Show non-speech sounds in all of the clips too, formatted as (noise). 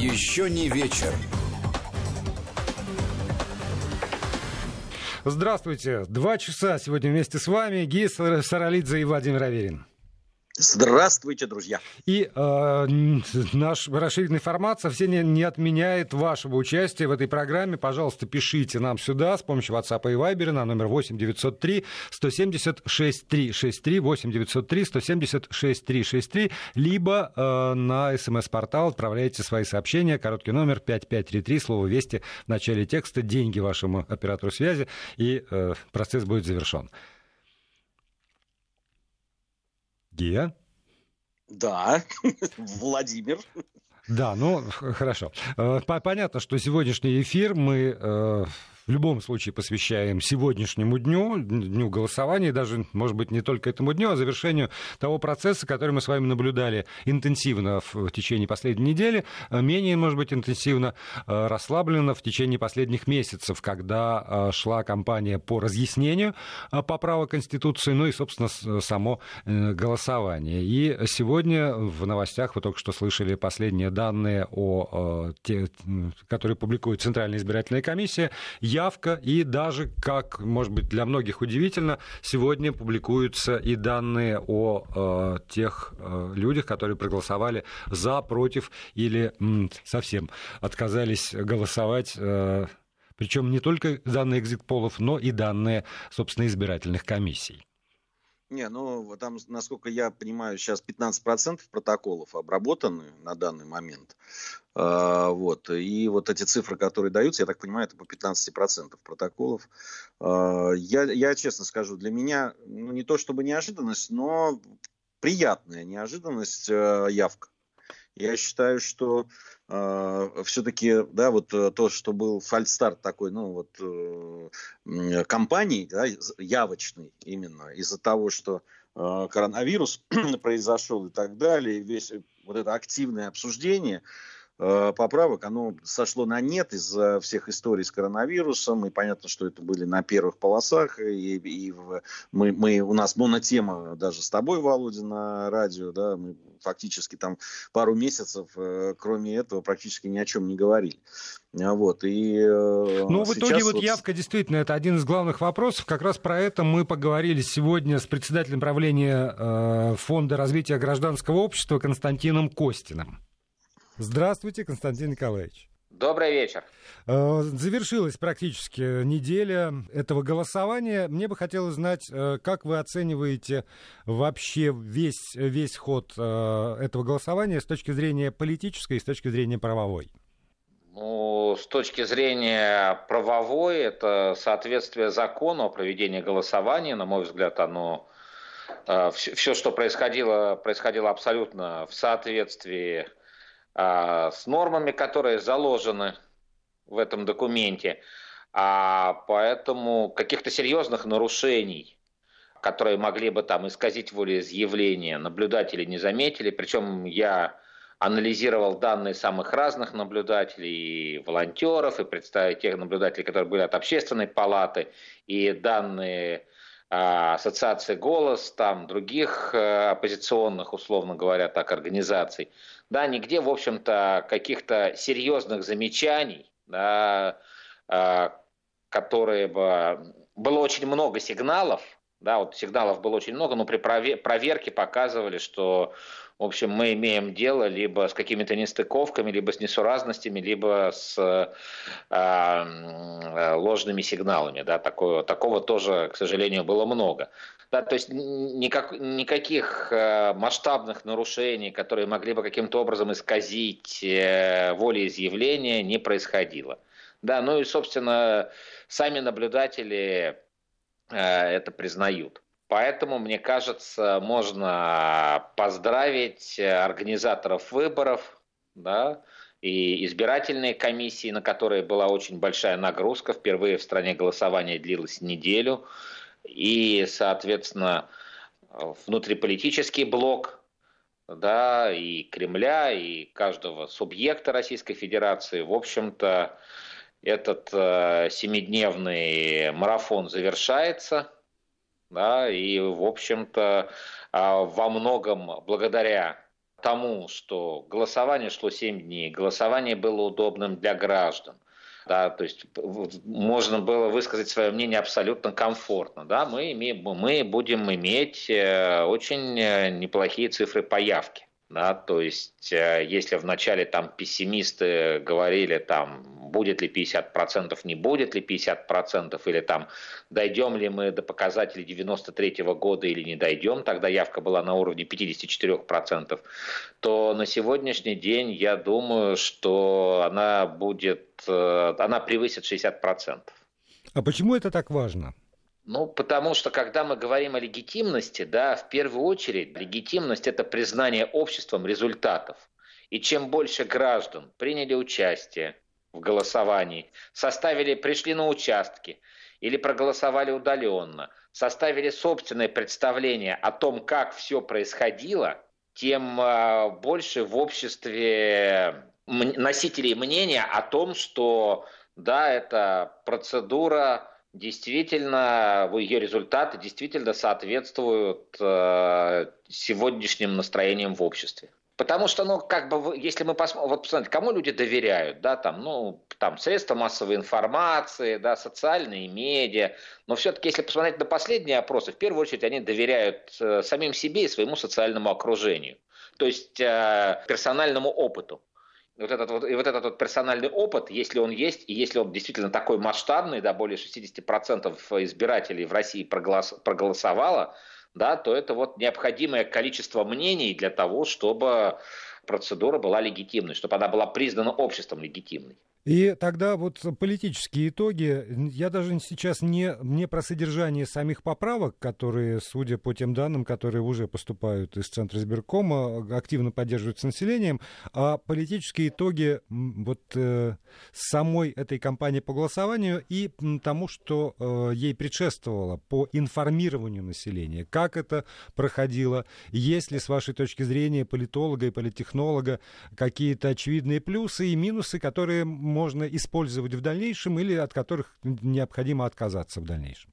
Еще не вечер. Здравствуйте. Два часа сегодня вместе с вами Гия Саралидзе и Владимир Аверин. Здравствуйте, друзья. И э, наш расширенный формат совсем не, не отменяет вашего участия в этой программе. Пожалуйста, пишите нам сюда с помощью WhatsApp и Viber на номер 8 903 170 6363 8 903 170 6363 либо э, на смс-портал отправляйте свои сообщения. Короткий номер 5533, слово «Вести» в начале текста, деньги вашему оператору связи, и э, процесс будет завершен. Гия? Да, (laughs) Владимир. Да, ну хорошо. Э, понятно, что сегодняшний эфир мы э, в любом случае посвящаем сегодняшнему дню, дню голосования, даже, может быть, не только этому дню, а завершению того процесса, который мы с вами наблюдали интенсивно в течение последней недели, а менее, может быть, интенсивно, а, расслабленно в течение последних месяцев, когда а, шла кампания по разъяснению поправок Конституции, ну и, собственно, само э, голосование. И сегодня в новостях вы только что слышали последние данные, о, те, которые публикует Центральная избирательная комиссия явка, и даже, как, может быть, для многих удивительно, сегодня публикуются и данные о э, тех э, людях, которые проголосовали за, против или м, совсем отказались голосовать. Э, причем не только данные экзит-полов, но и данные, собственно, избирательных комиссий. Не, ну там, насколько я понимаю, сейчас 15% протоколов обработаны на данный момент. А, вот. И вот эти цифры, которые даются, я так понимаю, это по 15% протоколов. А, я, я честно скажу, для меня ну, не то чтобы неожиданность, но приятная неожиданность э, явка. Я считаю, что э, все-таки, да, вот э, то, что был фальстарт такой, ну вот э, компании, да, явочный именно из-за того, что э, коронавирус (clears throat) произошел и так далее, весь вот это активное обсуждение, Э, поправок, оно сошло на нет из-за всех историй с коронавирусом, и понятно, что это были на первых полосах, и, и мы, мы, у нас монотема даже с тобой, Володя, на радио, да, мы фактически там пару месяцев, э, кроме этого, практически ни о чем не говорили. А вот, и, э, ну, в итоге вот явка действительно это один из главных вопросов. Как раз про это мы поговорили сегодня с председателем правления Фонда развития гражданского общества Константином Костиным. Здравствуйте, Константин Николаевич. Добрый вечер. Э, завершилась практически неделя этого голосования. Мне бы хотелось знать, э, как вы оцениваете вообще весь, весь ход э, этого голосования с точки зрения политической и с точки зрения правовой? Ну, с точки зрения правовой, это соответствие закону о проведении голосования, на мой взгляд, оно все, что происходило, происходило абсолютно в соответствии с нормами, которые заложены в этом документе. А поэтому каких-то серьезных нарушений, которые могли бы там исказить волеизъявление, наблюдатели не заметили. Причем я анализировал данные самых разных наблюдателей, и волонтеров, и представить тех наблюдателей, которые были от общественной палаты, и данные а, ассоциации «Голос», там других э, оппозиционных, условно говоря, так, организаций. Да, нигде, в общем-то, каких-то серьезных замечаний, да, а, которые бы... Было очень много сигналов, да, вот сигналов было очень много, но при проверке показывали, что в общем, мы имеем дело либо с какими-то нестыковками, либо с несуразностями, либо с э, ложными сигналами. Да, такого, такого тоже, к сожалению, было много. Да, то есть никак, никаких э, масштабных нарушений, которые могли бы каким-то образом исказить э, волеизъявление, не происходило. Да, ну и, собственно, сами наблюдатели это признают. Поэтому, мне кажется, можно поздравить организаторов выборов, да, и избирательные комиссии, на которые была очень большая нагрузка. Впервые в стране голосование длилось неделю. И, соответственно, внутриполитический блок, да, и Кремля, и каждого субъекта Российской Федерации, в общем-то, этот э, семидневный марафон завершается – да, и, в общем-то, а, во многом благодаря тому, что голосование шло 7 дней, голосование было удобным для граждан, да, то есть можно было высказать свое мнение абсолютно комфортно, да, мы, имеем, мы будем иметь э, очень э, неплохие цифры по явке. Да, то есть, э, если вначале там пессимисты говорили, там, будет ли 50%, не будет ли 50%, или там, дойдем ли мы до показателей 93 -го года или не дойдем, тогда явка была на уровне 54%, то на сегодняшний день я думаю, что она будет, э, она превысит 60%. А почему это так важно? Ну, потому что, когда мы говорим о легитимности, да, в первую очередь легитимность – это признание обществом результатов. И чем больше граждан приняли участие в голосовании, составили, пришли на участки или проголосовали удаленно, составили собственное представление о том, как все происходило, тем а, больше в обществе носителей мнения о том, что да, это процедура действительно, ее результаты действительно соответствуют э, сегодняшним настроениям в обществе. Потому что, ну, как бы, если мы посмотрим, вот посмотрите, кому люди доверяют, да, там, ну, там, средства массовой информации, да, социальные медиа, но все-таки, если посмотреть на последние опросы, в первую очередь они доверяют э, самим себе и своему социальному окружению, то есть э, персональному опыту вот этот вот, и вот этот вот персональный опыт, если он есть, и если он действительно такой масштабный, да, более 60% избирателей в России проголос, проголосовало, да, то это вот необходимое количество мнений для того, чтобы процедура была легитимной, чтобы она была признана обществом легитимной. И тогда вот политические итоги, я даже сейчас не, не про содержание самих поправок, которые, судя по тем данным, которые уже поступают из Центра избиркома, активно поддерживаются населением, а политические итоги вот э, самой этой кампании по голосованию и тому, что э, ей предшествовало по информированию населения. Как это проходило? Есть ли, с вашей точки зрения, политолога и политтехнолога какие-то очевидные плюсы и минусы, которые можно использовать в дальнейшем или от которых необходимо отказаться в дальнейшем?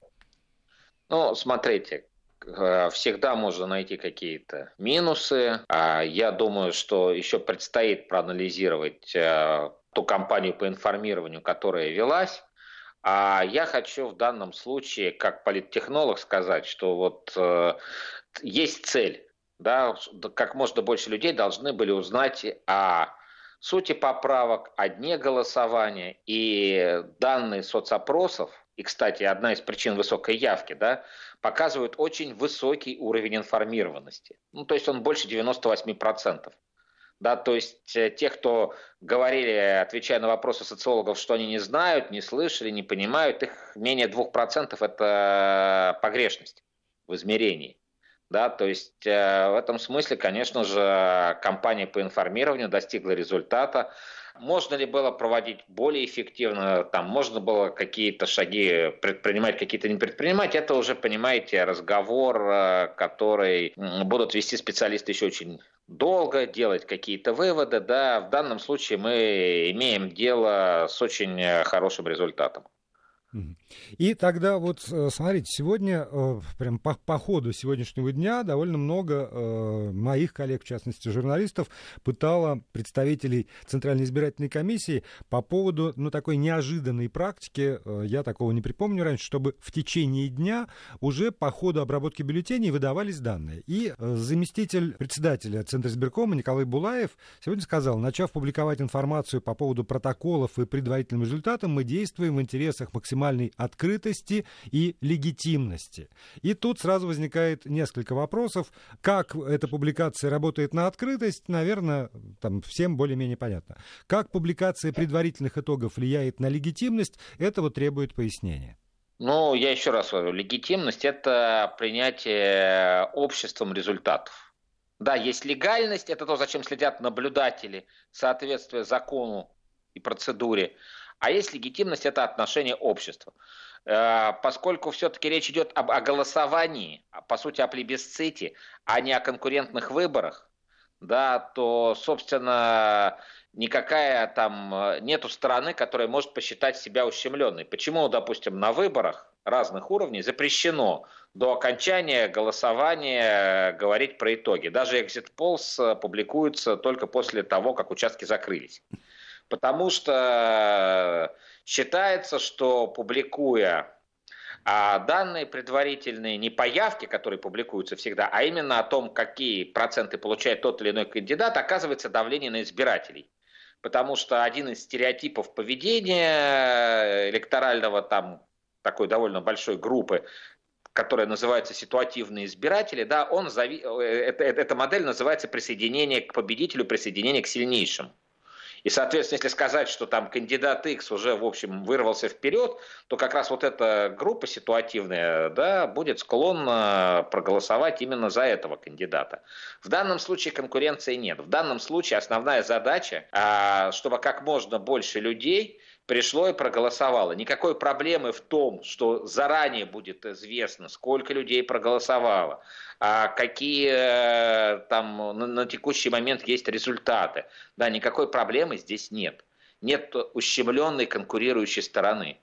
Ну, смотрите, э, всегда можно найти какие-то минусы. А я думаю, что еще предстоит проанализировать э, ту кампанию по информированию, которая велась. А я хочу в данном случае, как политтехнолог, сказать, что вот э, есть цель, да, как можно больше людей должны были узнать о сути поправок, о дне голосования и данные соцопросов, и, кстати, одна из причин высокой явки, да, показывают очень высокий уровень информированности. Ну, то есть он больше 98%. Да, то есть э, те, кто говорили, отвечая на вопросы социологов, что они не знают, не слышали, не понимают, их менее 2% это погрешность в измерении. Да, то есть э, в этом смысле, конечно же, кампания по информированию достигла результата. Можно ли было проводить более эффективно, там можно было какие-то шаги предпринимать, какие-то не предпринимать, это уже, понимаете, разговор, э, который будут вести специалисты еще очень долго, делать какие-то выводы. Да. В данном случае мы имеем дело с очень э, хорошим результатом. И тогда вот, э, смотрите, сегодня, э, прям по, по ходу сегодняшнего дня довольно много э, моих коллег, в частности журналистов, пытало представителей Центральной избирательной комиссии по поводу, ну, такой неожиданной практики, я такого не припомню раньше, чтобы в течение дня уже по ходу обработки бюллетеней выдавались данные. И заместитель председателя Центра избиркома Николай Булаев сегодня сказал, начав публиковать информацию по поводу протоколов и предварительным результатам, мы действуем в интересах максимальной открытости и легитимности. И тут сразу возникает несколько вопросов. Как эта публикация работает на открытость, наверное, там всем более-менее понятно. Как публикация предварительных итогов влияет на легитимность, это вот требует пояснения. Ну, я еще раз говорю, легитимность – это принятие обществом результатов. Да, есть легальность, это то, зачем следят наблюдатели, соответствие закону и процедуре. А есть легитимность – это отношение общества. Э, поскольку все-таки речь идет об, о голосовании, а, по сути о плебисците, а не о конкурентных выборах, да, то, собственно, никакая там э, нету страны, которая может посчитать себя ущемленной. Почему, допустим, на выборах разных уровней запрещено до окончания голосования говорить про итоги. Даже exit polls публикуются только после того, как участки закрылись. Потому что считается, что публикуя а данные предварительные не по явке, которые публикуются всегда, а именно о том, какие проценты получает тот или иной кандидат, оказывается давление на избирателей. Потому что один из стереотипов поведения электорального там такой довольно большой группы, которая называется ситуативные избиратели, да, он зави... Э, это, эта модель называется присоединение к победителю, присоединение к сильнейшим. И, соответственно, если сказать, что там кандидат X уже, в общем, вырвался вперед, то как раз вот эта группа ситуативная да, будет склонна проголосовать именно за этого кандидата. В данном случае конкуренции нет. В данном случае основная задача, а, чтобы как можно больше людей пришло и проголосовало. Никакой проблемы в том, что заранее будет известно, сколько людей проголосовало, а какие э, там на, на текущий момент есть результаты. Да, никакой проблемы здесь нет. Нет ущемленной конкурирующей стороны.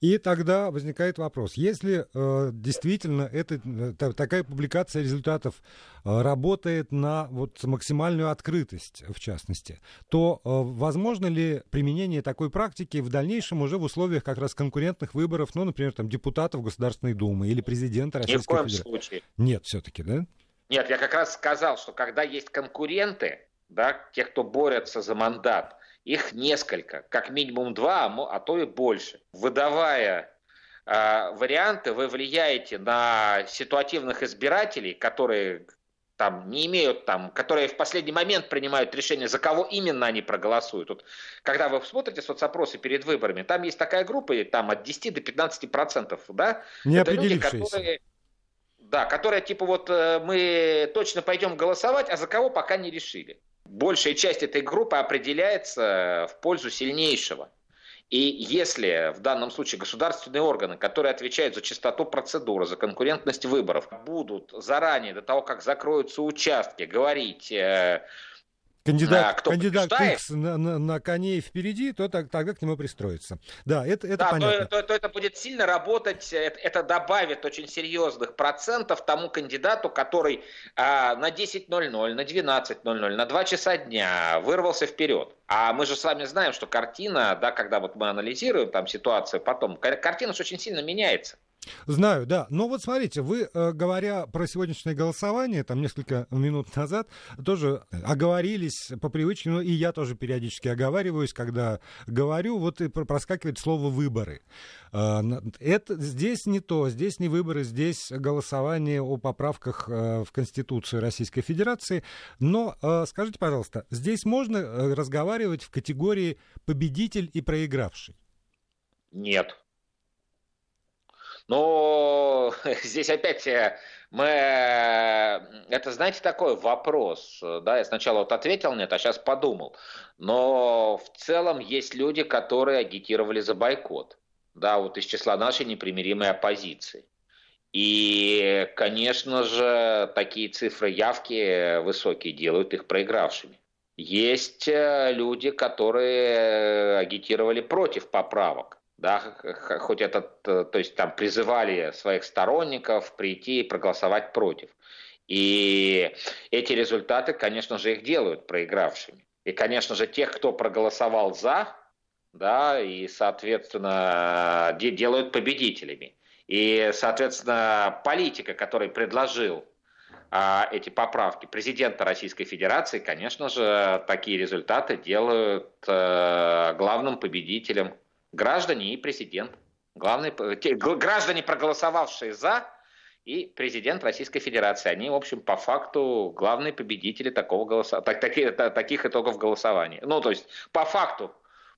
И тогда возникает вопрос, если э, действительно это, э, такая публикация результатов э, работает на вот, максимальную открытость, в частности, то э, возможно ли применение такой практики в дальнейшем уже в условиях как раз конкурентных выборов, ну, например, там, депутатов Государственной Думы или президента Российской Ни в коем Федерации? случае. Нет, все-таки, да? Нет, я как раз сказал, что когда есть конкуренты, да, те, кто борются за мандат, их несколько, как минимум два, а, а то и больше. Выдавая э, варианты, вы влияете на ситуативных избирателей, которые там не имеют там, которые в последний момент принимают решение, за кого именно они проголосуют. Вот, когда вы смотрите соцопросы перед выборами, там есть такая группа, там от 10 до 15 процентов, да? Не Это люди, которые, да, которые типа вот э, мы точно пойдем голосовать, а за кого пока не решили большая часть этой группы определяется в пользу сильнейшего. И если в данном случае государственные органы, которые отвечают за чистоту процедуры, за конкурентность выборов, будут заранее, до того, как закроются участки, говорить, э, кандидат, а, кто кандидат X на, на, на коне впереди, то так, тогда к нему пристроится. Да, это, это да, понятно. То, то, то это будет сильно работать, это, это добавит очень серьезных процентов тому кандидату, который а, на 10.00, на 12.00, на 2 часа дня вырвался вперед. А мы же с вами знаем, что картина, да, когда вот мы анализируем там ситуацию потом, картина же очень сильно меняется. Знаю, да. Но вот смотрите, вы, э, говоря про сегодняшнее голосование, там несколько минут назад, тоже оговорились по привычке, ну и я тоже периодически оговариваюсь, когда говорю, вот и проскакивает слово «выборы». Э, это здесь не то, здесь не выборы, здесь голосование о поправках э, в Конституцию Российской Федерации. Но скажите, пожалуйста, здесь можно разговаривать в категории победитель и проигравший? Нет. Но (laughs) здесь опять э, мы... Э, это, знаете, такой вопрос. Да, я сначала вот ответил нет, а сейчас подумал. Но в целом есть люди, которые агитировали за бойкот. Да, вот из числа нашей непримиримой оппозиции. И, конечно же, такие цифры явки высокие делают их проигравшими. Есть э, люди, которые агитировали против поправок да, хоть это, то есть там призывали своих сторонников прийти и проголосовать против. И эти результаты, конечно же, их делают проигравшими. И, конечно же, тех, кто проголосовал за, да, и, соответственно, делают победителями. И, соответственно, политика, который предложил а, эти поправки президента Российской Федерации, конечно же, такие результаты делают а, главным победителем граждане и президент. Главные, те, граждане, проголосовавшие за, и президент Российской Федерации. Они, в общем, по факту главные победители такого голоса... так, таких, таких итогов голосования. Ну, то есть, по факту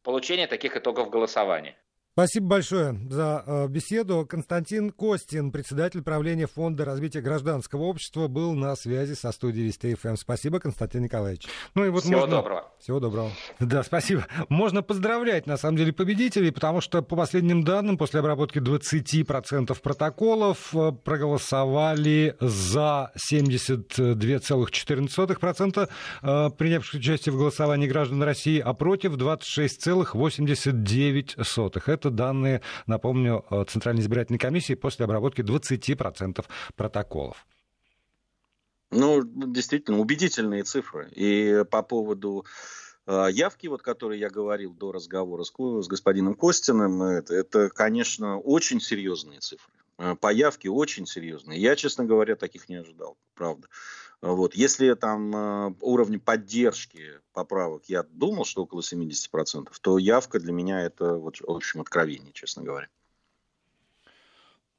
получения таких итогов голосования. Спасибо большое за э, беседу. Константин Костин, председатель правления Фонда развития гражданского общества, был на связи со студией Вести ФМ. Спасибо, Константин Николаевич. Ну и вот Всего можно... доброго. Всего доброго. Да, спасибо. Можно поздравлять, на самом деле, победителей, потому что, по последним данным, после обработки 20% протоколов э, проголосовали за 72,14% э, принявших участие в голосовании граждан России, а против 26,89%. Это Это данные, напомню, Центральной избирательной комиссии после обработки 20% протоколов. Ну, действительно, убедительные цифры. И по поводу э, явки, вот, которой я говорил до разговора с, с господином Костиным, это, это, конечно, очень серьезные цифры. Э, по явке очень серьезные. Я, честно говоря, таких не ожидал, правда. Вот. Если там э, уровень поддержки поправок я думал, что около 70%, то явка для меня это, вот, в общем, откровение, честно говоря.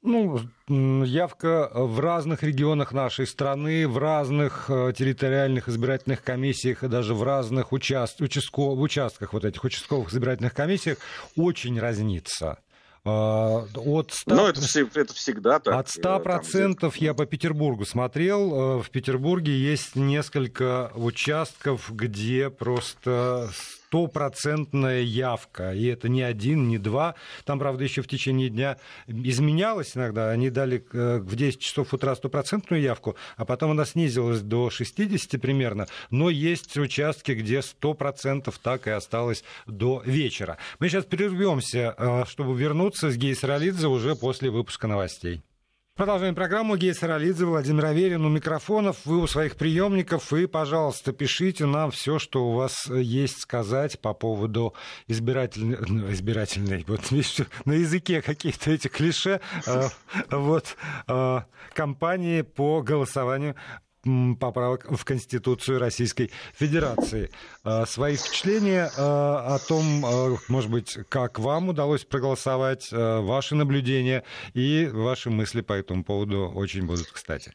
Ну, явка в разных регионах нашей страны, в разных э, территориальных избирательных комиссиях и даже в разных участ... участко... участках вот этих участковых избирательных комиссиях очень разнится. А, от 100... Ну, это, это всегда так. От 100% там, я по Петербургу смотрел. Э, в Петербурге есть несколько участков, где просто стопроцентная явка. И это не один, не два. Там, правда, еще в течение дня изменялось иногда. Они дали э, в 10 часов утра стопроцентную явку, а потом она снизилась до 60 примерно. Но есть участки, где 100% так и осталось до вечера. Мы сейчас прервемся, э, чтобы вернуться с Гейс Ролидзе уже после выпуска новостей. Продолжаем программу. Гея Саралидзе, Владимир Аверин у микрофонов. Вы у своих приемников. И, пожалуйста, пишите нам все, что у вас есть сказать по поводу избирательной... Ну, избирательной... Вот, (laughs) на языке каких-то этих клише. Э, вот, э, кампании по голосованию поправок в Конституцию Российской Федерации. А, свои впечатления а, о том, а, может быть, как вам удалось проголосовать, ваши наблюдения и ваши мысли по этому поводу очень будут кстати.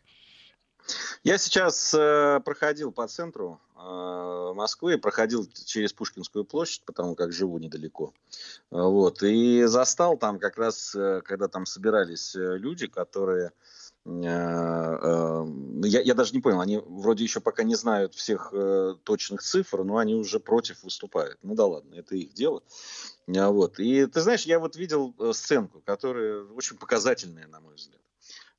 Я сейчас э, проходил по центру э, Москвы, проходил через Пушкинскую площадь, потому как живу недалеко. Вот, и застал там как раз, э, когда там собирались люди, которые я, я даже не понял, они вроде еще пока не знают всех э, точных цифр, но они уже против выступают. Ну да ладно, это их дело. А вот. И ты знаешь, я вот видел сценку, которая очень показательная, на мой взгляд.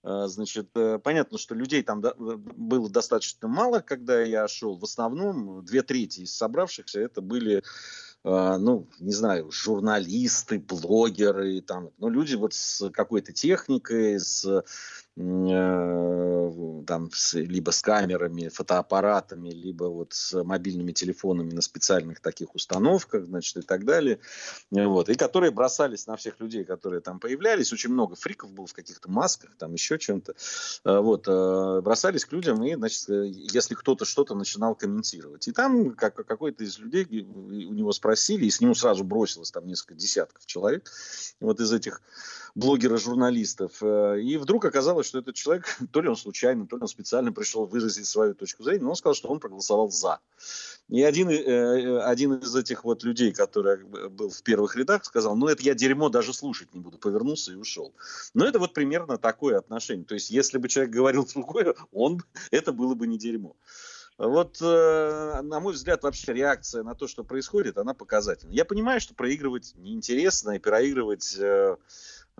Значит, понятно, что людей там было достаточно мало, когда я шел. В основном две трети из собравшихся это были ну, не знаю, журналисты, блогеры, там, ну, люди вот с какой-то техникой, с Э, там, с, либо с камерами, фотоаппаратами, либо вот с мобильными телефонами на специальных таких установках, значит, и так далее. Вот. И которые бросались на всех людей, которые там появлялись. Очень много фриков было в каких-то масках, там еще чем-то. Э, вот. Э, бросались к людям, и, значит, если кто-то что-то начинал комментировать. И там как, какой-то из людей у него спросили, и с нему сразу бросилось там несколько десятков человек вот из этих блогера-журналистов. И вдруг оказалось, что этот человек, (laughs) то ли он случайно, то ли он специально пришел выразить свою точку зрения, но он сказал, что он проголосовал «за». И один, э, один из этих вот людей, который был в первых рядах, сказал, ну это я дерьмо даже слушать не буду, повернулся и ушел. Но это вот примерно такое отношение. То есть если бы человек говорил (laughs) другое, он, это было бы не дерьмо. Вот, э, на мой взгляд, вообще реакция на то, что происходит, она показательна. Я понимаю, что проигрывать неинтересно, и проигрывать э,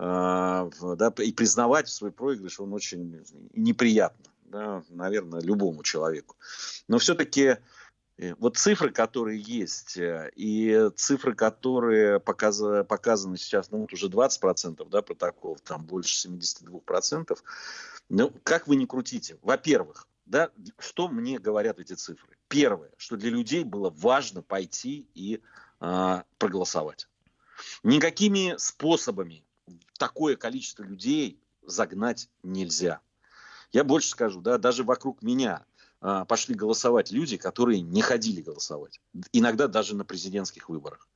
а, да, и признавать свой проигрыш, он очень неприятно, да, наверное, любому человеку. Но все-таки э, вот цифры, которые есть, э, и цифры, которые показаны, показаны сейчас, ну вот уже 20% да, протоколов, там больше 72%, ну как вы не крутите? Во-первых, да, что мне говорят эти цифры? Первое, что для людей было важно пойти и а, проголосовать. Никакими способами такое количество людей загнать нельзя. Я больше скажу, да, даже вокруг меня а, пошли голосовать люди, которые не ходили голосовать. Иногда даже на президентских выборах.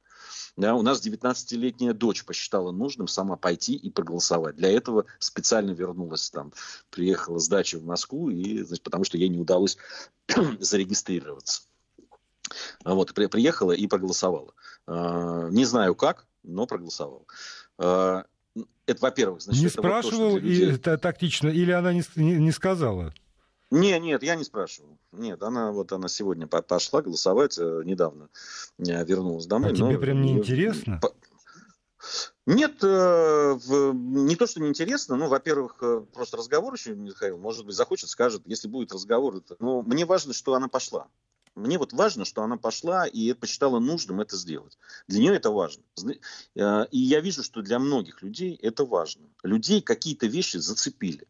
Да, у нас 19-летняя дочь посчитала нужным сама пойти и проголосовать. Для этого специально вернулась там, приехала с дачи в Москву, и, значит, потому что ей не удалось (clears throat) зарегистрироваться. Вот, при, приехала и проголосовала. А, не знаю как, но проголосовала. А, это, во-первых, значит, не спрашивал вот то, людей... и, тактично, или она не, не, не сказала? Не, нет, я не спрашивал. Нет, она вот она сегодня пошла голосовать э, недавно, э, вернулась домой. А тебе прям не интересно? Нет, э, не то, что неинтересно, ну, во-первых, просто разговор еще, Михаил, может быть, захочет, скажет, если будет разговор. Это, но мне важно, что она пошла. Мне вот важно, что она пошла и посчитала нужным это сделать. Для нее это важно. И я вижу, что для многих людей это важно. Людей какие-то вещи зацепили.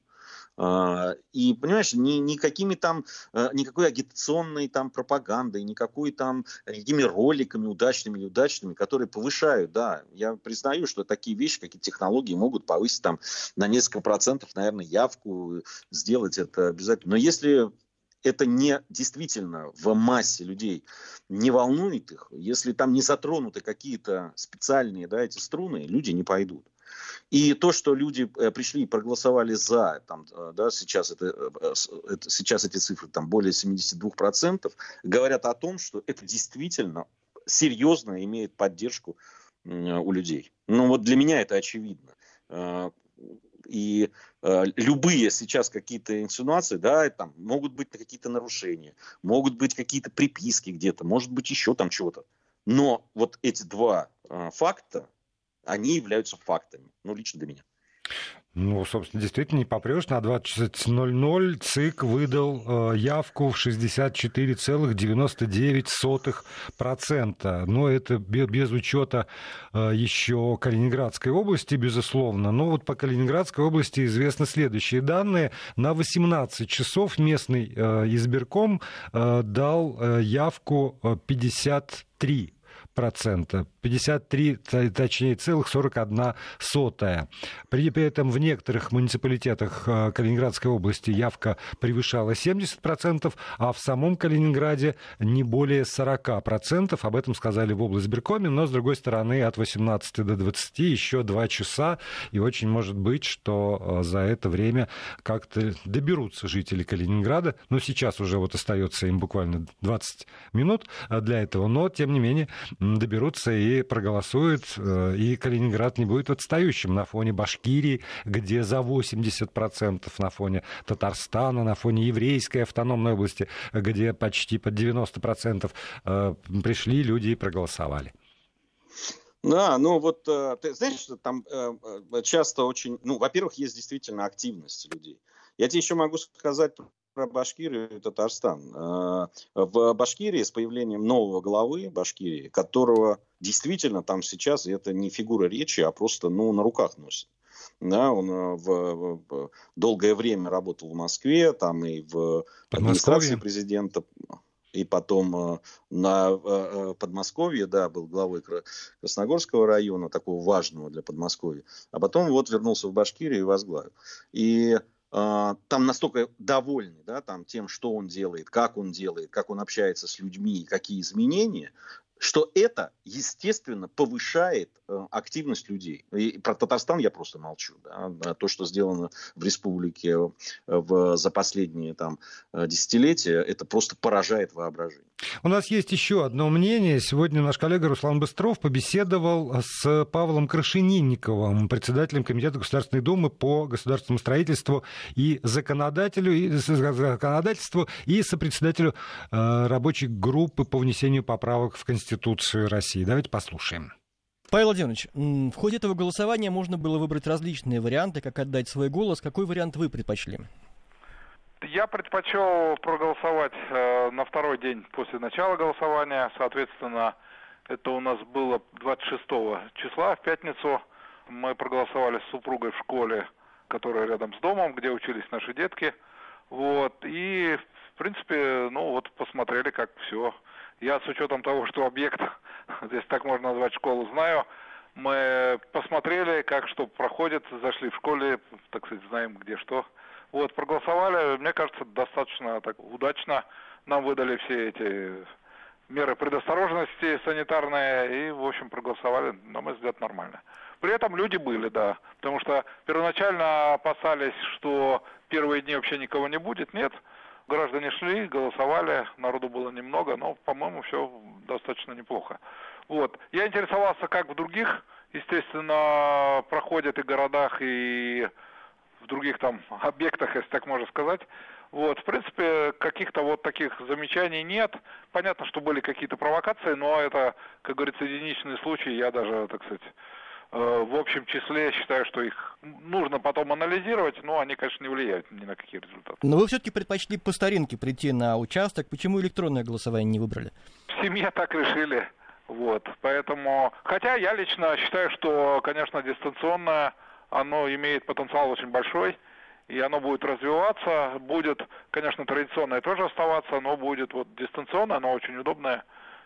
А, и, понимаешь, ни, никакими там, э, никакой агитационной там пропагандой, никакой там, никакими роликами удачными, неудачными, которые повышают, да, я признаю, что такие вещи, какие технологии могут повысить там на несколько процентов, наверное, явку, сделать это обязательно. Но если это не действительно в массе людей не волнует их, если там не затронуты какие-то специальные да, эти струны, люди не пойдут. И то, что люди э, пришли и проголосовали за, там, э, да, сейчас, это, э, это, сейчас эти цифры там, более 72%, говорят о том, что это действительно серьезно имеет поддержку у людей. Ну вот для меня это очевидно. И любые сейчас какие-то инсинуации, да, там могут быть какие-то нарушения, могут быть какие-то приписки где-то, может быть еще там чего-то. Но вот эти два факта, они являются фактами, ну, лично для меня. Ну, собственно, действительно не попрешь. На 20.00 ЦИК выдал э, явку в 64,99%. Но это без, без учета э, еще Калининградской области, безусловно. Но вот по Калининградской области известны следующие данные. На 18 часов местный э, избирком э, дал э, явку 53 процента, 53, точнее, целых 41 сотая. При, этом в некоторых муниципалитетах э, Калининградской области явка превышала 70%, а в самом Калининграде не более 40%. Об этом сказали в облсбиркоме, но, с другой стороны, от 18 до 20 еще 2 часа, и очень может быть, что э, за это время как-то доберутся жители Калининграда. Но сейчас уже вот остается им буквально 20 минут э, для этого, но, тем не менее, доберутся и проголосуют, э, и Калининград не будет отстающим на фоне Башкирии, где за 80%, на фоне Татарстана, на фоне еврейской автономной области, где почти под 90% э, пришли люди и проголосовали. Да, ну вот э, ты знаешь, что там часто очень, ну, во-первых, есть действительно активность людей. Я тебе еще могу сказать про Башкирию и Татарстан. Э, в Башкирии с появлением нового главы Башкирии, которого действительно там сейчас, это не фигура речи, а просто ну, на руках носит. Да, он э, в, в, долгое время работал в Москве, там и в администрации президента, и потом э, на Подмосковье, да, был главой Красногорского района, такого важного для Подмосковья, а потом вот вернулся в Башкирию и возглавил. И там настолько довольны да, там, тем, что он делает, как он делает, как он общается с людьми, какие изменения, что это, естественно, повышает э, активность людей. И про Татарстан я просто молчу. Да? То, что сделано в республике э, в, за последние там, э, десятилетия, это просто поражает воображение. У нас есть еще одно мнение. Сегодня наш коллега Руслан Быстров побеседовал с Павлом Крашенинниковым, председателем Комитета Государственной Думы по государственному строительству и законодателю, и, законодательству и сопредседателю э, рабочей группы по внесению поправок в Конституцию России. Давайте послушаем. Павел Владимирович, в ходе этого голосования можно было выбрать различные варианты, как отдать свой голос. Какой вариант вы предпочли? Я предпочел проголосовать э, на второй день после начала голосования. Соответственно, это у нас было 26 числа, в пятницу. Мы проголосовали с супругой в школе, которая рядом с домом, где учились наши детки. Вот. И, в принципе, ну вот посмотрели, как все. Я с учетом того, что объект, (laughs) здесь так можно назвать школу, знаю, мы посмотрели, как что проходит, зашли в школе, так сказать, знаем где что. Вот, проголосовали, мне кажется, достаточно так удачно. Нам выдали все эти меры предосторожности санитарные и, в общем, проголосовали, на мой взгляд, нормально. При этом люди были, да, потому что первоначально опасались, что первые дни вообще никого не будет. Нет, граждане шли, голосовали, народу было немного, но, по-моему, все достаточно неплохо. Вот. Я интересовался, как в других, естественно, проходят и городах, и в других там (laughs) объектах, если так можно сказать. Вот, в принципе, каких-то вот таких замечаний нет. Понятно, что были какие-то провокации, но это, как говорится, единичный случай. Я даже, так сказать, в общем числе, я считаю, что их нужно потом анализировать, но они, конечно, не влияют ни на какие результаты. Но вы все-таки предпочли по старинке прийти на участок. Почему электронное голосование не выбрали? В семье так решили. Вот, поэтому, хотя я лично считаю, что, конечно, дистанционное, оно имеет потенциал очень большой, и оно будет развиваться, будет, конечно, традиционное тоже оставаться, но будет вот дистанционное, оно очень удобное.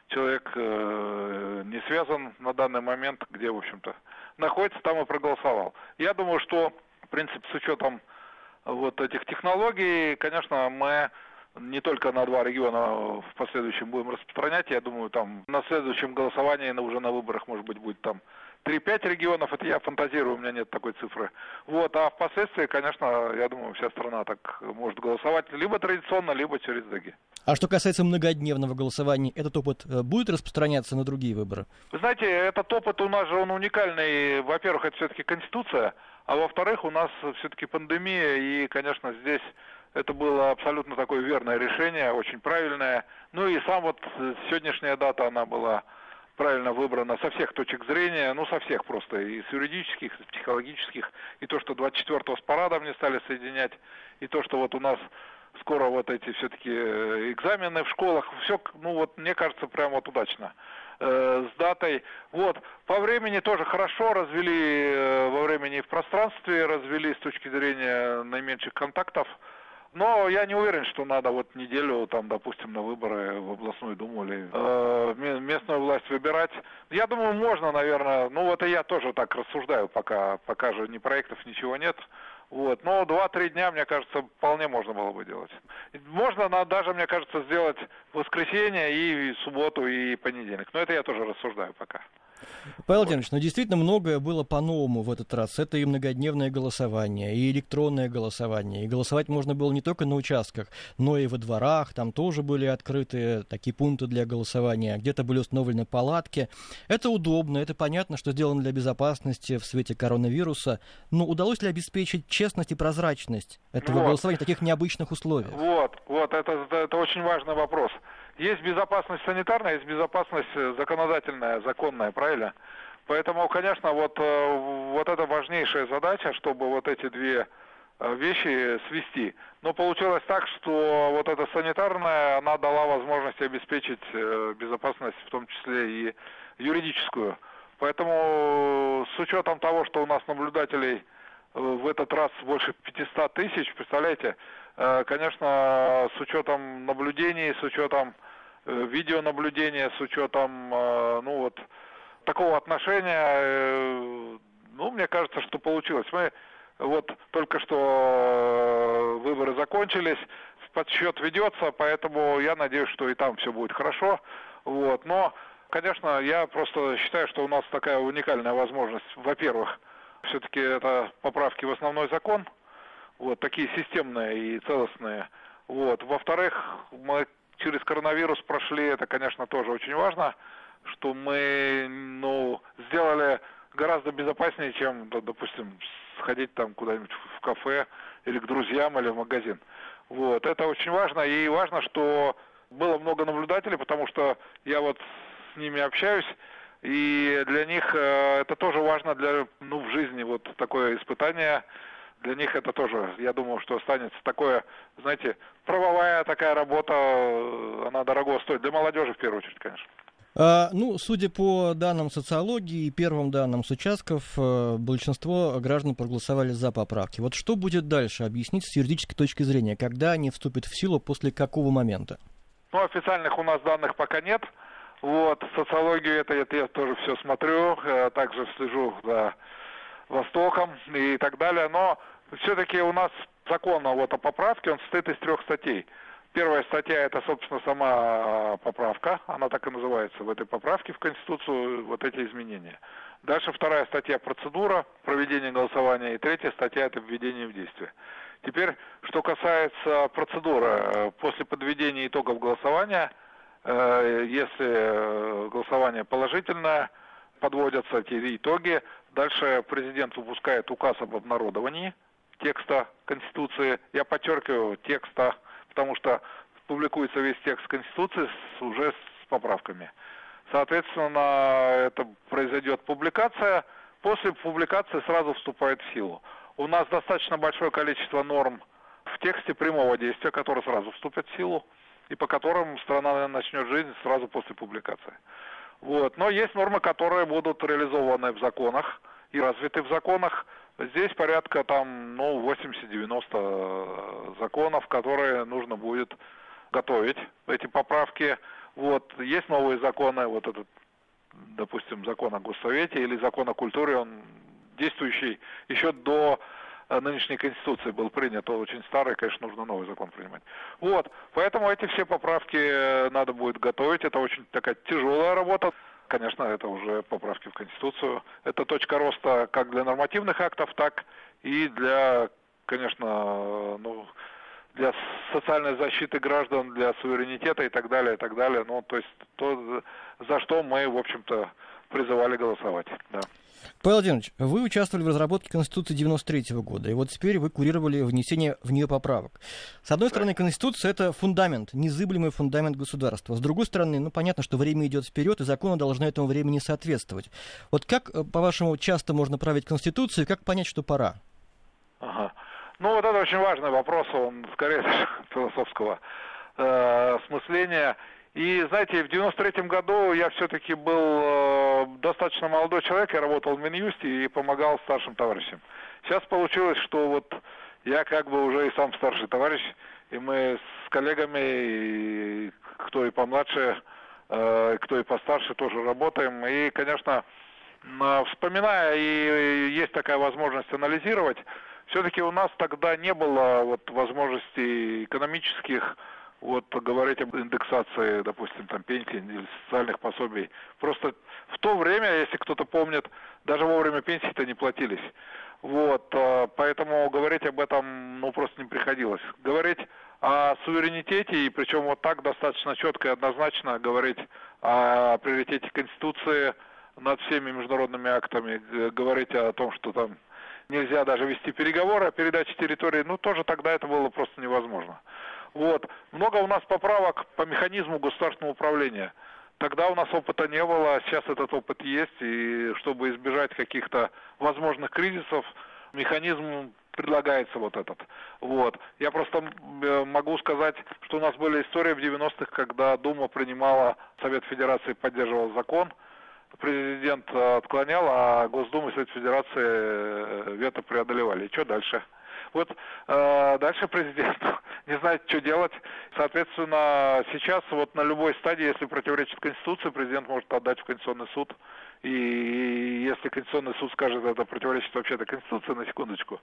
Человек э, не связан на данный момент, где, в общем-то, находится, там и проголосовал. Я думаю, что, в принципе, с учетом вот этих технологий, конечно, мы не только на два региона в последующем будем распространять. Я думаю, там на следующем голосовании, уже на выборах, может быть, будет там 3-5 регионов, это я фантазирую, у меня нет такой цифры. Вот, а впоследствии, конечно, я думаю, вся страна так может голосовать либо традиционно, либо через ДГИ. А что касается многодневного голосования, этот опыт э, будет распространяться на другие выборы? Вы знаете, этот опыт у нас же он уникальный. Во-первых, это все-таки Конституция, а во-вторых, у нас все-таки пандемия, и, конечно, здесь это было абсолютно такое верное решение, очень правильное. Ну и сам вот сегодняшняя дата, она была правильно выбрана со всех точек зрения, ну со всех просто, и с юридических, и с психологических, и то, что 24-го с парадом не стали соединять, и то, что вот у нас скоро вот эти все-таки э, экзамены в школах, все, ну вот мне кажется, прям вот удачно э, с датой. Вот, по времени тоже хорошо развели, э, во времени и в пространстве развели с точки зрения наименьших контактов. Но я не уверен, что надо вот неделю, там, допустим, на выборы в областную думу или э, местную власть выбирать. Я думаю, можно, наверное. Ну, вот и я тоже так рассуждаю, пока, пока же ни проектов, ничего нет. Вот. Но два-три дня, мне кажется, вполне можно было бы делать. Можно даже, мне кажется, сделать воскресенье и субботу, и понедельник. Но это я тоже рассуждаю пока. Павел Владимирович, ну действительно многое было по-новому в этот раз. Это и многодневное голосование, и электронное голосование. И голосовать можно было не только на участках, но и во дворах. Там тоже были открыты такие пункты для голосования. Где-то были установлены палатки. Это удобно, это понятно, что сделано для безопасности в свете коронавируса. Но удалось ли обеспечить честность и прозрачность этого вот. голосования в таких необычных условиях? Вот, вот, это, это очень важный вопрос. Есть безопасность санитарная, есть безопасность э, законодательная, законная, правильно? Поэтому, конечно, вот, э, вот это важнейшая задача, чтобы вот эти две э, вещи свести. Но получилось так, что вот эта санитарная, она дала возможность обеспечить безопасность, в том числе и юридическую. Поэтому с учетом того, что у нас наблюдателей в этот раз больше 500 тысяч, представляете, конечно, с учетом наблюдений, с учетом Э, видеонаблюдения с учетом, э, ну вот, такого отношения, э, ну, мне кажется, что получилось. Мы вот только что выборы закончились, подсчет ведется, поэтому я надеюсь, что и там все будет хорошо. Вот. Но, конечно, я просто считаю, что у нас такая уникальная возможность. Во-первых, все-таки это поправки в основной закон, вот такие системные и целостные. Вот. Во-вторых, мы через коронавирус прошли, это, конечно, тоже очень важно, что мы, ну, сделали гораздо безопаснее, чем, допустим, сходить там куда-нибудь в кафе или к друзьям или в магазин. Вот, это очень важно, и важно, что было много наблюдателей, потому что я вот с ними общаюсь, и для них э, это тоже важно для, ну, в жизни, вот такое испытание, для них это тоже, я думаю, что останется такое, знаете, правовая такая работа, она дорого стоит. Для молодежи в первую очередь, конечно. А, ну, судя по данным социологии и первым данным с участков, э, большинство граждан проголосовали за поправки. Вот что будет дальше? Объяснить с юридической точки зрения, когда они вступят в силу, после какого момента? Ну, официальных у нас данных пока нет. Вот, социологию это, это я тоже все смотрю, э, также слежу за Востоком и так далее. Но все-таки у нас закон вот о поправке, он состоит из трех статей. Первая статья это, собственно, сама а, поправка, она так и называется в этой поправке в Конституцию, вот эти изменения. Дальше вторая статья процедура проведения голосования, и третья статья это введение в действие. Теперь, что касается процедуры, после подведения итогов голосования, э, если э, голосование положительное, подводятся эти итоги, дальше президент выпускает указ об обнародовании – текста Конституции. Я подчеркиваю текста, потому что публикуется весь текст Конституции с, уже с поправками. Соответственно, это произойдет публикация. после публикации сразу вступает в силу. У нас достаточно большое количество норм в тексте прямого действия, которые сразу вступят в силу, и по которым страна начнет жизнь сразу после публикации. Вот. Но есть нормы, которые будут реализованы в законах и развиты в законах. Здесь порядка там, ну, 80-90 законов, которые нужно будет готовить, эти поправки. Вот. Есть новые законы, вот этот, допустим, закон о Госсовете или закон о культуре, он действующий еще до Э, нынешней Конституции был принят, очень старый, конечно, нужно новый закон принимать. Вот, поэтому эти все поправки э, надо будет готовить, это очень такая тяжелая работа. Конечно, это уже поправки в Конституцию. Это точка роста как для нормативных актов, так и для, конечно, ну, для социальной защиты граждан, для суверенитета и так далее, и так далее. Ну, то есть то, за что мы, в общем-то, призывали голосовать. Да. Павел Владимирович, вы участвовали в разработке Конституции 93 -го года, и вот теперь вы курировали внесение в нее поправок. С одной стороны, Конституция — это фундамент, незыблемый фундамент государства. С другой стороны, ну, понятно, что время идет вперед, и законы должны этому времени соответствовать. Вот как, э, по-вашему, часто можно править Конституцию, и как понять, что пора? Ага. Ну, вот это очень важный вопрос, он скорее (laughs) философского э, смысления. И, знаете, в 93-м году я все-таки был э, достаточно молодой человек, я работал в Минюсте и помогал старшим товарищам. Сейчас получилось, что вот я как бы уже и сам старший товарищ, и мы с коллегами, и кто и помладше, э, кто и постарше тоже работаем. И, конечно, вспоминая, и есть такая возможность анализировать, все-таки у нас тогда не было вот возможностей экономических, вот говорить об индексации, допустим, там пенсий или социальных пособий. Просто в то время, если кто-то помнит, даже вовремя пенсии-то не платились. Вот, э, поэтому говорить об этом, ну, просто не приходилось. Говорить о суверенитете, и причем вот так достаточно четко и однозначно говорить о приоритете Конституции над всеми международными актами, говорить о том, что там нельзя даже вести переговоры о передаче территории, ну, тоже тогда это было просто невозможно. Вот. Много у нас поправок по механизму государственного управления. Тогда у нас опыта не было, сейчас этот опыт есть, и чтобы избежать каких-то возможных кризисов, механизм предлагается вот этот. Вот. Я просто э, могу сказать, что у нас были истории в 90-х, когда Дума принимала, Совет Федерации поддерживал закон, президент отклонял, а Госдума и Совет Федерации э, вето преодолевали. И что дальше? Вот э, дальше президент (laughs) не знает, что делать. Соответственно, сейчас вот на любой стадии, если противоречит Конституции, президент может отдать в Конституционный суд. И если Конституционный суд скажет, это противоречит вообще-то Конституции, на секундочку,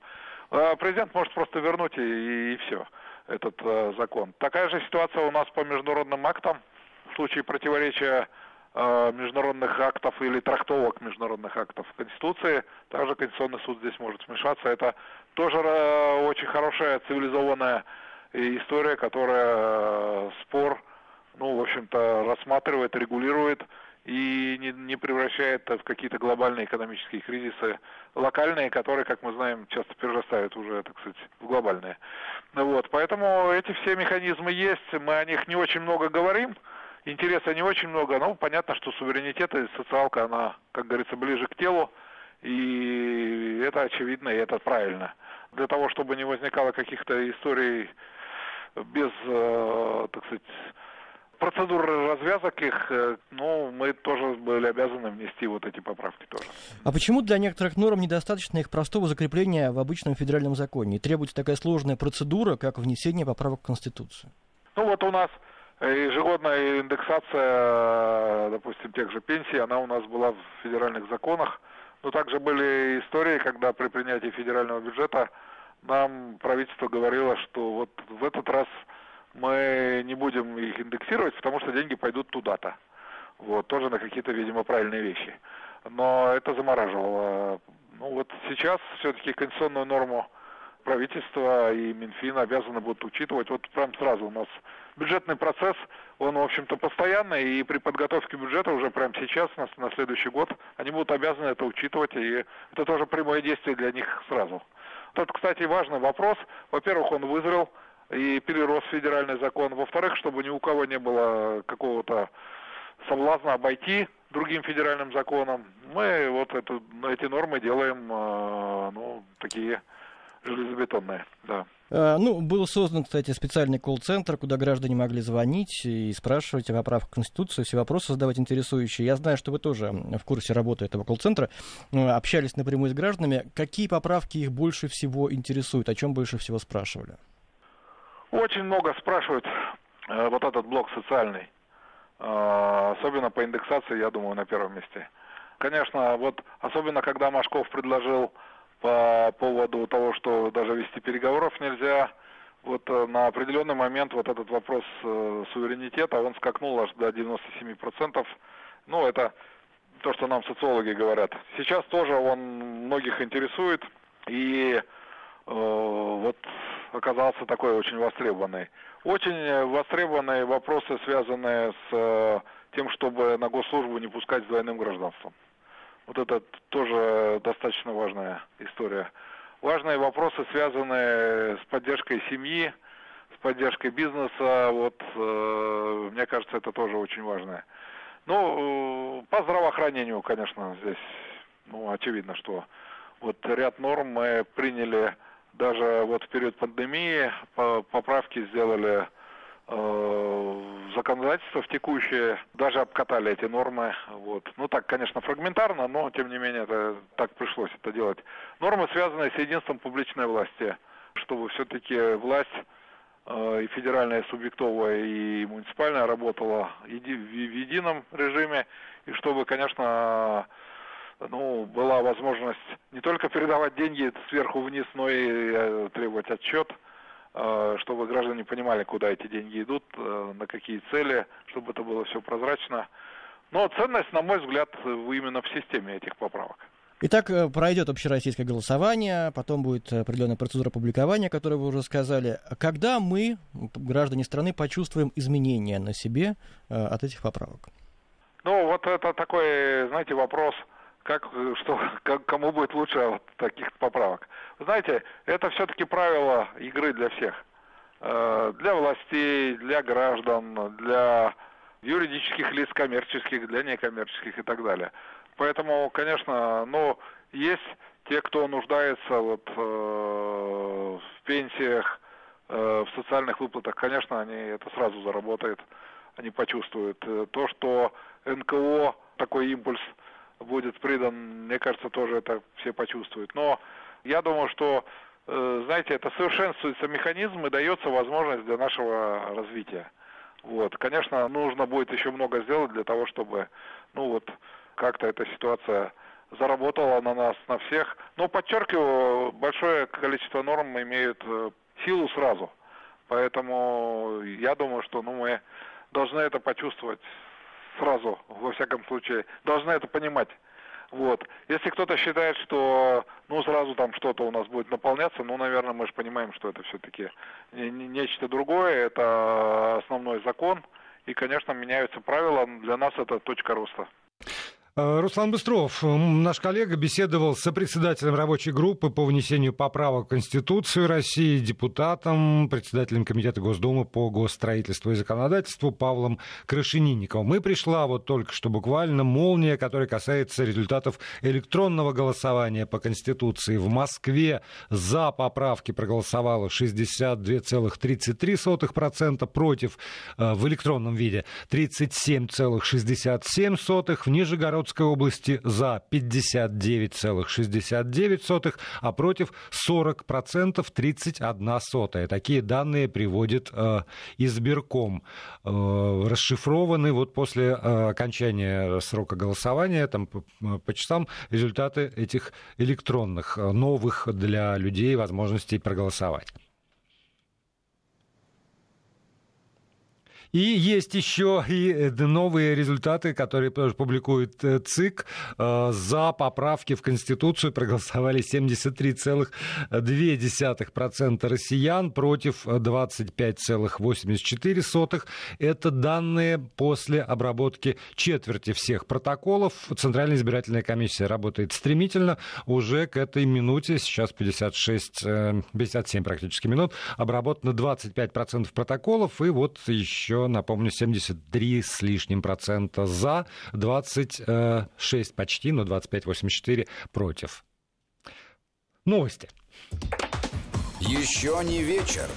э, президент может просто вернуть и, и все, этот э, закон. Такая же ситуация у нас по международным актам. В случае противоречия Э, международных актов или трактовок международных актов Конституции. Также Конституционный суд здесь может вмешаться. Это тоже э, очень хорошая цивилизованная история, которая э, спор, ну, в общем-то, рассматривает, регулирует и не, не превращает в какие-то глобальные экономические кризисы, локальные, которые, как мы знаем, часто перерастают уже, так сказать, в глобальные. Вот, поэтому эти все механизмы есть, мы о них не очень много говорим, интереса не очень много, но понятно, что суверенитет и социалка, она, как говорится, ближе к телу, и это очевидно, и это правильно. Для того, чтобы не возникало каких-то историй без, э, так сказать, процедур развязок их, э, ну, мы тоже были обязаны внести вот эти поправки тоже. А почему для некоторых норм недостаточно их простого закрепления в обычном федеральном законе? И требуется такая сложная процедура, как внесение поправок в Конституцию? Ну вот у нас Ежегодная индексация, допустим, тех же пенсий, она у нас была в федеральных законах. Но также были истории, когда при принятии федерального бюджета нам правительство говорило, что вот в этот раз мы не будем их индексировать, потому что деньги пойдут туда-то. Вот, тоже на какие-то, видимо, правильные вещи. Но это замораживало. Ну вот сейчас все-таки конституционную норму правительство и Минфин обязаны будут учитывать. Вот прям сразу у нас бюджетный процесс, он, в общем-то, постоянный, и при подготовке бюджета уже прямо сейчас, на, на следующий год, они будут обязаны это учитывать, и это тоже прямое действие для них сразу. Вот кстати, важный вопрос. Во-первых, он вызрел и перерос федеральный закон. Во-вторых, чтобы ни у кого не было какого-то соблазна обойти другим федеральным законом. мы вот эту, эти нормы делаем, ну, такие железобетонные, да. А, ну, был создан, кстати, специальный колл-центр, куда граждане могли звонить и спрашивать о поправках в Конституцию, все вопросы задавать интересующие. Я знаю, что вы тоже в курсе работы этого колл-центра, ну, общались напрямую с гражданами. Какие поправки их больше всего интересуют, о чем больше всего спрашивали? Очень много спрашивают э, вот этот блок социальный. Э, особенно по индексации, я думаю, на первом месте. Конечно, вот особенно когда Машков предложил по поводу того, что даже вести переговоров нельзя. Вот э, на определенный момент вот этот вопрос э, суверенитета, он скакнул аж до 97%. Ну, это то, что нам социологи говорят. Сейчас тоже он многих интересует и э, вот оказался такой очень востребованный. Очень востребованные вопросы, связанные с э, тем, чтобы на госслужбу не пускать с двойным гражданством. Вот это тоже достаточно важная история. Важные вопросы, связанные с поддержкой семьи, с поддержкой бизнеса. Вот, э, мне кажется, это тоже очень важное. Ну, э, по здравоохранению, конечно, здесь, ну, очевидно, что вот ряд норм мы приняли даже вот в период пандемии, поправки сделали законодательство в текущее, даже обкатали эти нормы. Вот. Ну так, конечно, фрагментарно, но тем не менее это, так пришлось это делать. Нормы, связанные с единством публичной власти, чтобы все-таки власть э, и федеральная, и субъектовая, и муниципальная работала в едином режиме, и чтобы, конечно, ну, была возможность не только передавать деньги сверху вниз, но и э, требовать отчет – Э, чтобы граждане понимали, куда эти деньги идут, э, на какие цели, чтобы это было все прозрачно. Но ценность, на мой взгляд, именно в системе этих поправок. Итак, э, пройдет общероссийское голосование, потом будет определенная процедура публикования, которую вы уже сказали. Когда мы, граждане страны, почувствуем изменения на себе от этих поправок? Ну, вот это такой, знаете, вопрос – как, что, как, кому будет лучше от таких поправок. знаете, это все-таки правило игры для всех. Э, для властей, для граждан, для юридических лиц, коммерческих, для некоммерческих и так далее. Поэтому, конечно, ну, есть те, кто нуждается вот, э, в пенсиях, э, в социальных выплатах, конечно, они это сразу заработают, они почувствуют. Э, то, что НКО такой импульс – будет придан, мне кажется, тоже это все почувствуют. Но я думаю, что, э, знаете, это совершенствуется механизм и дается возможность для нашего развития. Вот. Конечно, нужно будет еще много сделать для того, чтобы, ну вот, как-то эта ситуация заработала на нас, на всех. Но подчеркиваю, большое количество норм имеют э, силу сразу. Поэтому я думаю, что ну, мы должны это почувствовать сразу, во всяком случае, должны это понимать. Вот. Если кто-то считает, что ну сразу там что-то у нас будет наполняться, ну, наверное, мы же понимаем, что это все-таки нечто другое, это основной закон, и, конечно, меняются правила. Для нас это точка роста. Э, Руслан Быстров, наш коллега, беседовал с сопредседателем рабочей группы по внесению поправок в Конституцию России, депутатом, председателем Комитета Госдумы по госстроительству и законодательству Павлом Крашенинниковым. Мы пришла вот только что буквально молния, которая касается результатов электронного голосования по Конституции. В Москве за поправки проголосовало 62,33%, против э, в электронном виде 37,67%, в Нижегородской Нижегородской области за 59,69, а против 40% 31 сотая. Такие данные приводит э, избирком. Э, расшифрованы вот после э, окончания срока голосования, там по, по часам, результаты этих электронных, э, новых для людей возможностей проголосовать. И есть еще и э, новые результаты, которые тоже публикует э, ЦИК. Э, за поправки в Конституцию проголосовали 73,2% россиян против 25,84%. Это данные после обработки четверти всех протоколов. Центральная избирательная комиссия работает стремительно. Уже к этой минуте, сейчас 56, 57 практически минут, обработано 25% протоколов. И вот еще еще, напомню, 73 с лишним процента за, 26 почти, но 25,84 против. Новости. Еще не вечер.